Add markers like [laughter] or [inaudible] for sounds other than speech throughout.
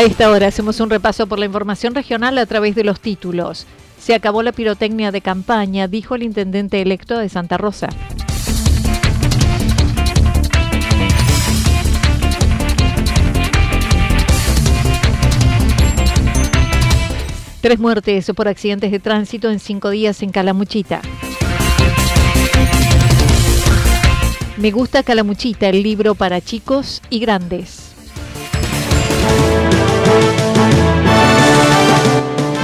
A esta hora hacemos un repaso por la información regional a través de los títulos. Se acabó la pirotecnia de campaña, dijo el intendente electo de Santa Rosa. Tres muertes por accidentes de tránsito en cinco días en Calamuchita. Me gusta Calamuchita, el libro para chicos y grandes.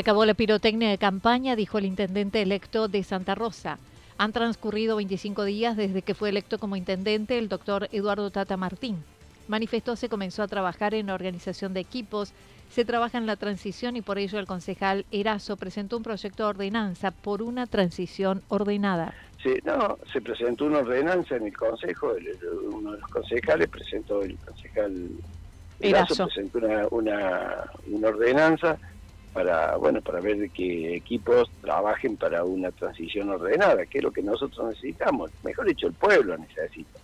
Se acabó la pirotecnia de campaña, dijo el intendente electo de Santa Rosa. Han transcurrido 25 días desde que fue electo como intendente el doctor Eduardo Tata Martín. Manifestó se comenzó a trabajar en la organización de equipos, se trabaja en la transición y por ello el concejal Erazo presentó un proyecto de ordenanza por una transición ordenada. Sí, no, se presentó una ordenanza en el consejo, uno de los concejales presentó, el concejal Erazo, presentó una, una, una ordenanza para bueno para ver que equipos trabajen para una transición ordenada, que es lo que nosotros necesitamos, mejor dicho el pueblo necesita.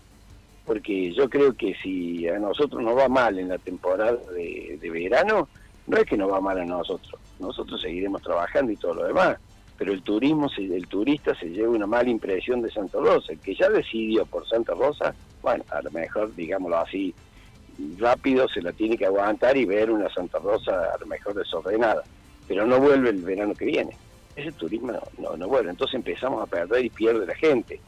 Porque yo creo que si a nosotros nos va mal en la temporada de, verano, no es que nos va mal a nosotros, nosotros seguiremos trabajando y todo lo demás, pero el turismo, el turista se lleva una mala impresión de Santa Rosa, el que ya decidió por Santa Rosa, bueno, a lo mejor, digámoslo así, rápido se la tiene que aguantar y ver una Santa Rosa a lo mejor desordenada pero no vuelve el verano que viene. Ese turismo no, no, vuelve, entonces empezamos a perder y pierde la gente.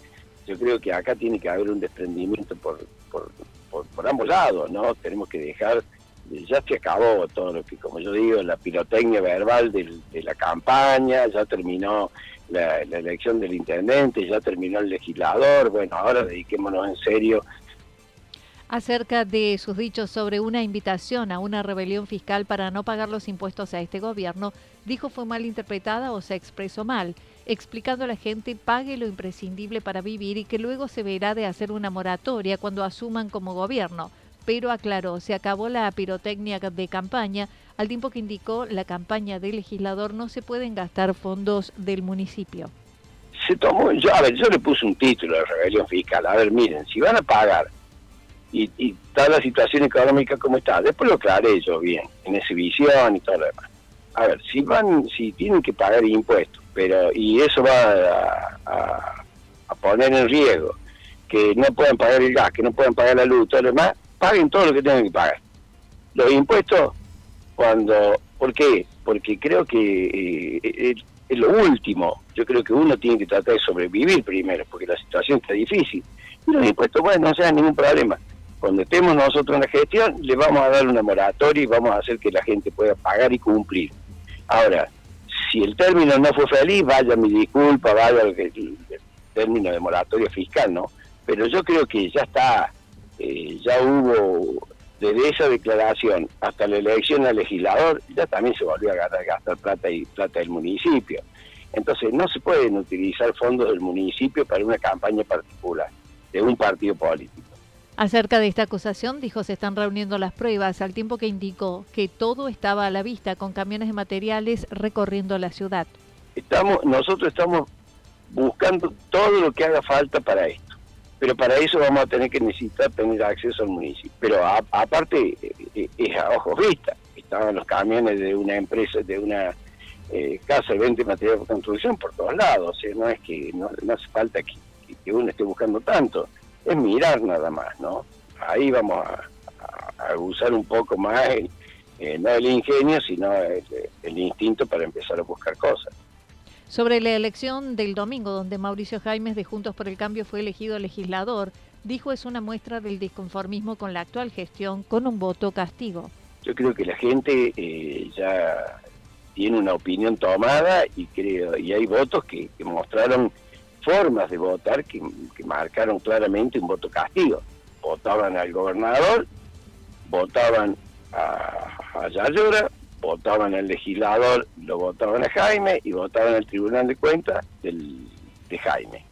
Yo creo que acá tiene que haber un desprendimiento por, por, por, ambos lados, ¿no? Tenemos que dejar, ya se acabó todo lo que, como yo digo, la pirotecnia verbal de la campaña, ya terminó la elección del intendente, ya terminó el legislador, bueno, ahora dediquémonos en serio acerca de sus dichos sobre una invitación a una rebelión fiscal para no pagar los impuestos a este gobierno, dijo fue mal interpretada o se expresó mal, explicando a la gente pague lo imprescindible para vivir y que luego se verá de hacer una moratoria cuando asuman como gobierno. Pero aclaró, se acabó la pirotecnia de campaña, al tiempo que indicó la campaña del legislador no se pueden gastar fondos del municipio. Se tomó, a ver, yo le puse un título de rebelión fiscal. A ver, miren, si van a pagar y, y toda la situación económica como está. Después lo aclaré yo bien, en exhibición y todo lo demás. A ver, si van, si tienen que pagar impuestos, pero y eso va a, poner en riesgo que no puedan pagar el gas, que no puedan pagar la luz, todo lo demás, paguen todo lo que tengan que pagar. Los impuestos, cuando, ¿por qué? Porque creo que eh, es lo último. Yo creo que uno tiene que tratar de sobrevivir primero, porque la situación está difícil. Y los impuestos, bueno, no sea ningún problema cuando estemos nosotros en la gestión, le vamos a dar una moratoria y vamos a hacer que la gente pueda pagar y cumplir. Ahora, si el término no fue feliz, vaya mi disculpa, vaya el, término de moratoria fiscal, ¿no? Pero yo creo que ya está, eh, ya hubo desde esa declaración hasta la elección al legislador, ya también se volvió a gastar plata y plata del municipio. Entonces no se pueden utilizar fondos del municipio para una campaña particular de un partido político. Acerca de esta acusación, dijo, se están reuniendo las pruebas, al tiempo que indicó que todo estaba a la vista con camiones de materiales recorriendo la ciudad. Estamos, nosotros estamos buscando todo lo que haga falta para esto, pero para eso vamos a tener que necesitar tener acceso al municipio. Pero aparte, eh, eh, es a ojos vista, estaban los camiones de una empresa, de una eh, casa de venta de materiales de construcción por todos lados, no es que no, hace falta que uno esté buscando tanto es mirar nada más, ¿no? Ahí vamos a, usar un poco más, eh, no el ingenio, sino el, instinto para empezar a buscar cosas. Sobre la elección del domingo, donde Mauricio Jaimes de Juntos por el Cambio fue elegido legislador, dijo es una muestra del disconformismo con la actual gestión, con un voto castigo. Yo creo que la gente eh, ya tiene una opinión tomada y creo y hay votos que mostraron formas de votar que, marcaron claramente un voto castigo. Votaban al gobernador, votaban a, a Yayora, votaban al legislador, lo votaban a Jaime y votaban al Tribunal de Cuentas del, de Jaime.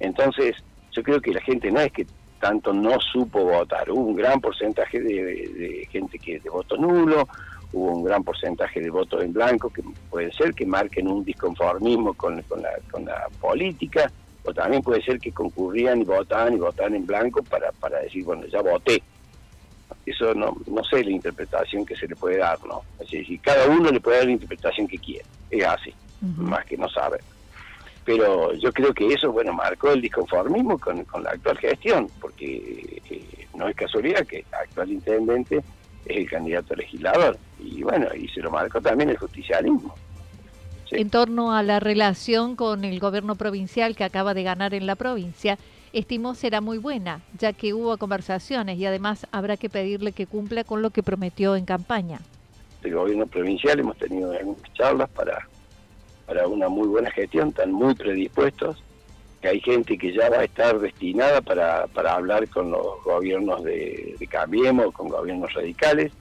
Entonces, yo creo que la gente no es que tanto no supo votar, hubo un gran porcentaje de, gente que de voto nulo, hubo un gran porcentaje de votos en blanco que puede ser que marquen un disconformismo con, la, con la política, o también puede ser que concurrían y votaban y votaban en blanco para, para decir, bueno, ya voté. Eso no, no sé la interpretación que se le puede dar, ¿no? Es decir, cada uno le puede dar la interpretación que quiere, es así, más que no sabe. Pero yo creo que eso, bueno, marcó el disconformismo con, con la actual gestión, porque eh, no es casualidad que el actual intendente es el candidato a legislador. Y bueno, y se lo marcó también el justicialismo. En torno a la relación con el gobierno provincial que acaba de ganar en la provincia, estimó será muy buena, ya que hubo conversaciones y además habrá que pedirle que cumpla con lo que prometió en campaña. El gobierno provincial hemos tenido algunas charlas para, para una muy buena gestión, están muy predispuestos hay gente que ya va a estar destinada para, para hablar con los gobiernos de, Cambiemos, con gobiernos radicales.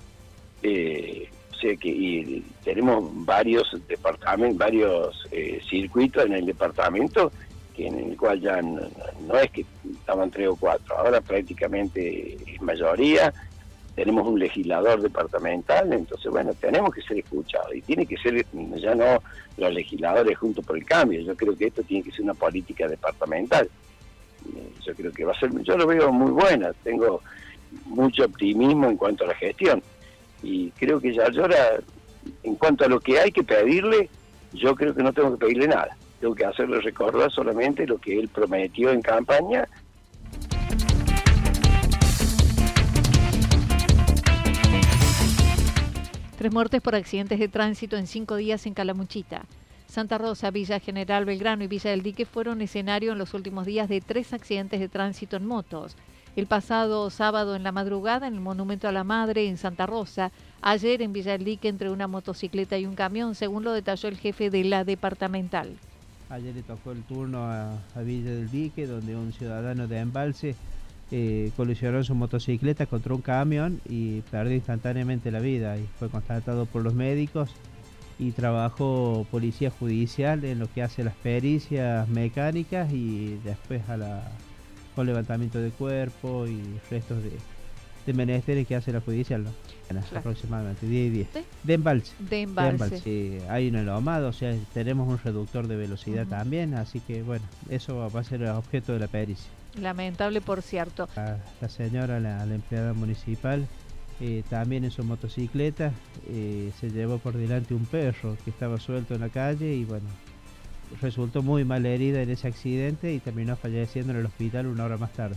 Eh, sé que y tenemos varios departamentos, varios eh, circuitos en el departamento que en el cual ya no, no, es que estaban tres o cuatro, ahora prácticamente es mayoría tenemos un legislador departamental, entonces bueno, tenemos que ser escuchados y tiene que ser ya no los legisladores juntos por el cambio, yo creo que esto tiene que ser una política departamental. Yo creo que va a ser, yo lo veo muy buena, tengo mucho optimismo en cuanto a la gestión y creo que ya ahora, en cuanto a lo que hay que pedirle, yo creo que no tengo que pedirle nada, tengo que hacerle recordar solamente lo que él prometió en campaña Tres muertes por accidentes de tránsito en cinco días en Calamuchita. Santa Rosa, Villa General Belgrano y Villa del Dique fueron escenario en los últimos días de tres accidentes de tránsito en motos. El pasado sábado en la madrugada en el Monumento a la Madre en Santa Rosa, ayer en Villa del Dique entre una motocicleta y un camión, según lo detalló el jefe de la departamental. Ayer le tocó el turno a, a Villa del Dique, donde un ciudadano de Embalse eh, colisionó su motocicleta contra un camión y perdió instantáneamente la vida y fue constatado por los médicos y trabajó policía judicial en lo que hace las pericias mecánicas y después a la, con levantamiento de cuerpo y restos de, de menesteres que hace la judicial, ¿no? aproximadamente 10 y 10. ¿De? embalse. De embalse. hay un elomado, o sea, tenemos un reductor de velocidad también, así que bueno, eso va a ser el objeto de la pericia. Lamentable, por cierto. La, señora, la, empleada municipal, eh, también en su motocicleta eh, se llevó por delante un perro que estaba suelto en la calle y bueno, resultó muy mal herida en ese accidente y terminó falleciendo en el hospital una hora más tarde.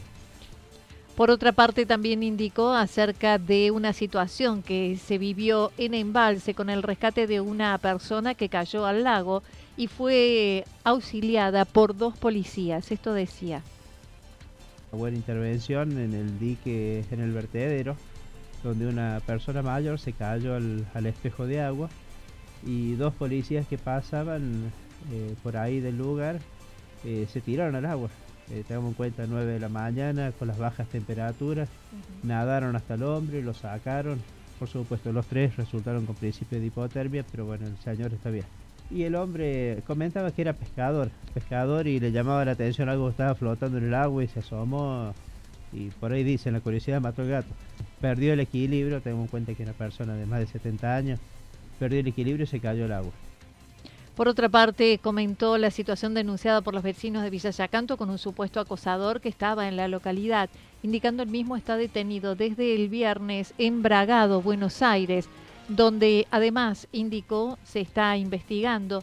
Por otra parte, también indicó acerca de una situación que se vivió en Embalse con el rescate de una persona que cayó al lago y fue auxiliada por dos policías. Esto decía buena intervención en el dique, en el vertedero, donde una persona mayor se cayó al, espejo de agua y dos policías que pasaban eh, por ahí del lugar eh, se tiraron al agua Eh, tengamos en cuenta 9 de la mañana con las bajas temperaturas. Nadaron hasta el hombre, lo sacaron. Por supuesto, los tres resultaron con principio de hipotermia, pero bueno, el señor está bien. Y el hombre comentaba que era pescador, pescador y le llamaba la atención algo que estaba flotando en el agua y se asomó y por ahí dicen la curiosidad mató el gato. Perdió el equilibrio, tengo en cuenta que una persona de más de 70 años, perdió el equilibrio y se cayó al agua. Por otra parte, comentó la situación denunciada por los vecinos de Villa Yacanto con un supuesto acosador que estaba en la localidad, indicando el mismo está detenido desde el viernes en Bragado, Buenos Aires, donde además indicó se está investigando,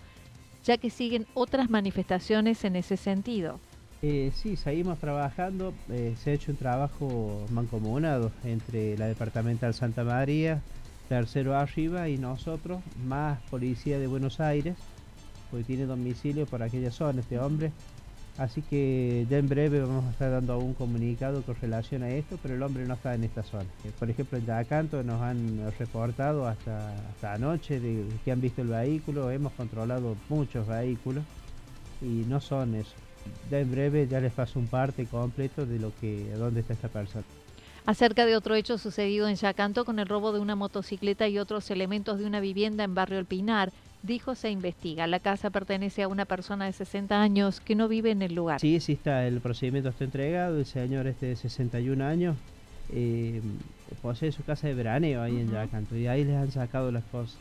ya que siguen otras manifestaciones en ese sentido. Eh, sí, seguimos trabajando, eh, se ha hecho un trabajo mancomunado entre la Departamental Santa María, Tercero Arriba y nosotros, más Policía de Buenos Aires, porque tiene domicilio por aquella zona este hombre. Así que ya en breve vamos a estar dando un comunicado con relación a esto, pero el hombre no está en esta zona. Eh, por ejemplo, en Yacanto nos han reportado hasta, hasta anoche de que han visto el vehículo, hemos controlado muchos vehículos y no son eso. Ya en breve ya les paso un parte completo de lo que, dónde está esta persona acerca de otro hecho sucedido en Yacanto con el robo de una motocicleta y otros elementos de una vivienda en Barrio El Pinar dijo se investiga. La casa pertenece a una persona de 60 años que no vive en el lugar. Sí, sí está, el procedimiento está entregado, el señor este de 61 años eh, posee su casa de veraneo ahí en Yacanto y ahí les han sacado las cosas.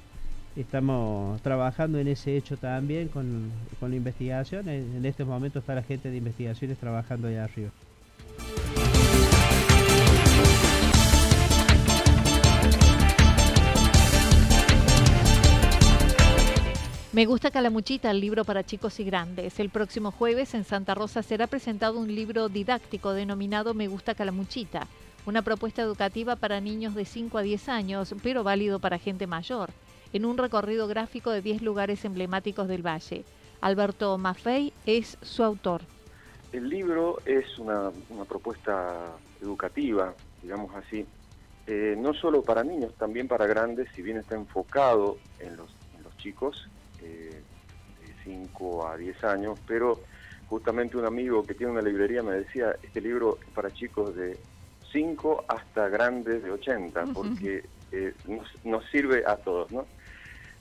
Estamos trabajando en ese hecho también con, con la investigación. En, en este momento está la gente de investigaciones trabajando allá arriba. Me gusta Calamuchita, el libro para chicos y grandes. El próximo jueves en Santa Rosa será presentado un libro didáctico denominado Me gusta Calamuchita, una propuesta educativa para niños de 5 a 10 años, pero válido para gente mayor, en un recorrido gráfico de 10 lugares emblemáticos del valle. Alberto Maffei es su autor. El libro es una, propuesta educativa, digamos así, eh, no solo para niños, también para grandes, si bien está enfocado en los, en los chicos, de 5 a 10 años, pero justamente un amigo que tiene una librería me decía, este libro es para chicos de 5 hasta grandes de 80, porque eh, nos, sirve a todos, ¿no?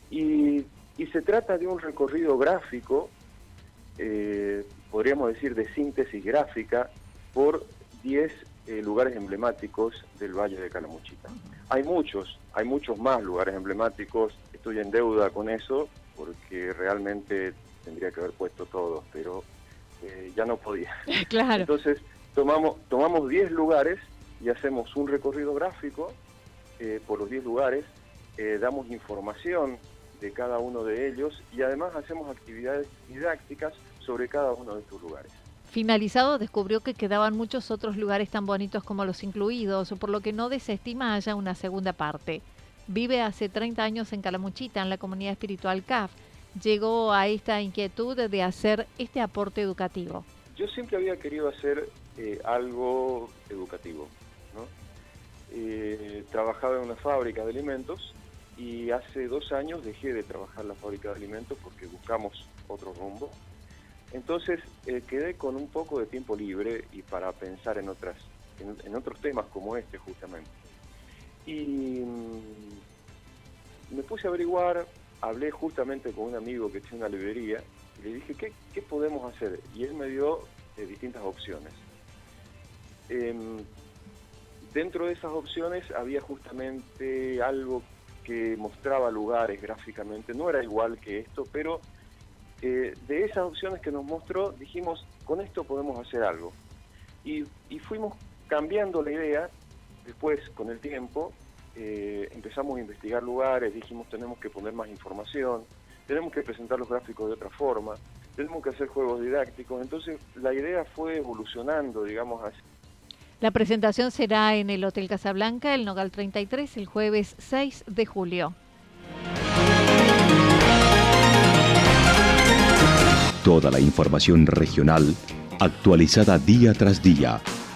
Y, se trata de un recorrido gráfico, eh, podríamos decir de síntesis gráfica, por 10 eh, lugares emblemáticos del Valle de Calamuchita. Hay muchos, hay muchos más lugares emblemáticos, estoy en deuda con eso, porque realmente tendría que haber puesto todos, pero eh, ya no podía. [laughs] Claro. Entonces tomamos tomamos 10 lugares y hacemos un recorrido gráfico eh, por los 10 lugares, eh, damos información de cada uno de ellos y además hacemos actividades didácticas sobre cada uno de estos lugares. Finalizado, descubrió que quedaban muchos otros lugares tan bonitos como los incluidos, por lo que no desestima haya una segunda parte. Vive hace 30 años en Calamuchita, en la comunidad espiritual CAF. Llegó a esta inquietud de hacer este aporte educativo. Yo siempre había querido hacer eh, algo educativo. Eh, trabajaba en una fábrica de alimentos y hace dos años dejé de trabajar en la fábrica de alimentos porque buscamos otro rumbo. Entonces eh, quedé con un poco de tiempo libre y para pensar en, otras, en otros temas como este justamente. Y mm, me puse a averiguar, hablé justamente con un amigo que tiene una librería le dije, ¿qué, qué podemos hacer? Y él me dio eh, distintas opciones. Em, dentro de esas opciones había justamente algo que mostraba lugares gráficamente, no era igual que esto, pero eh, de esas opciones que nos mostró dijimos, con esto podemos hacer algo. Y fuimos cambiando la idea Después, con el tiempo, eh, empezamos a investigar lugares, dijimos tenemos que poner más información, tenemos que presentar los gráficos de otra forma, tenemos que hacer juegos didácticos, entonces la idea fue evolucionando, digamos así. La presentación será en el Hotel Casablanca, el Nogal 33, el jueves 6 de julio. Toda la información regional actualizada día tras día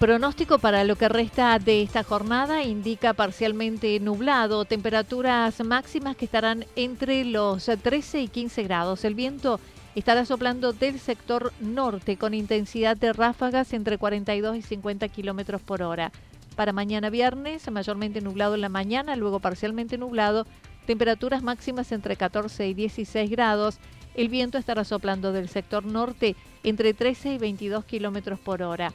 Pronóstico para lo que resta de esta jornada indica parcialmente nublado, temperaturas máximas que estarán entre los 13 y 15 grados. El viento estará soplando del sector norte con intensidad de ráfagas entre 42 y 50 kilómetros por hora. Para mañana viernes, mayormente nublado en la mañana, luego parcialmente nublado, temperaturas máximas entre 14 y 16 grados. El viento estará soplando del sector norte entre 13 y 22 kilómetros por hora.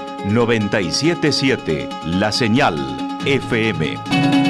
977 La Señal FM.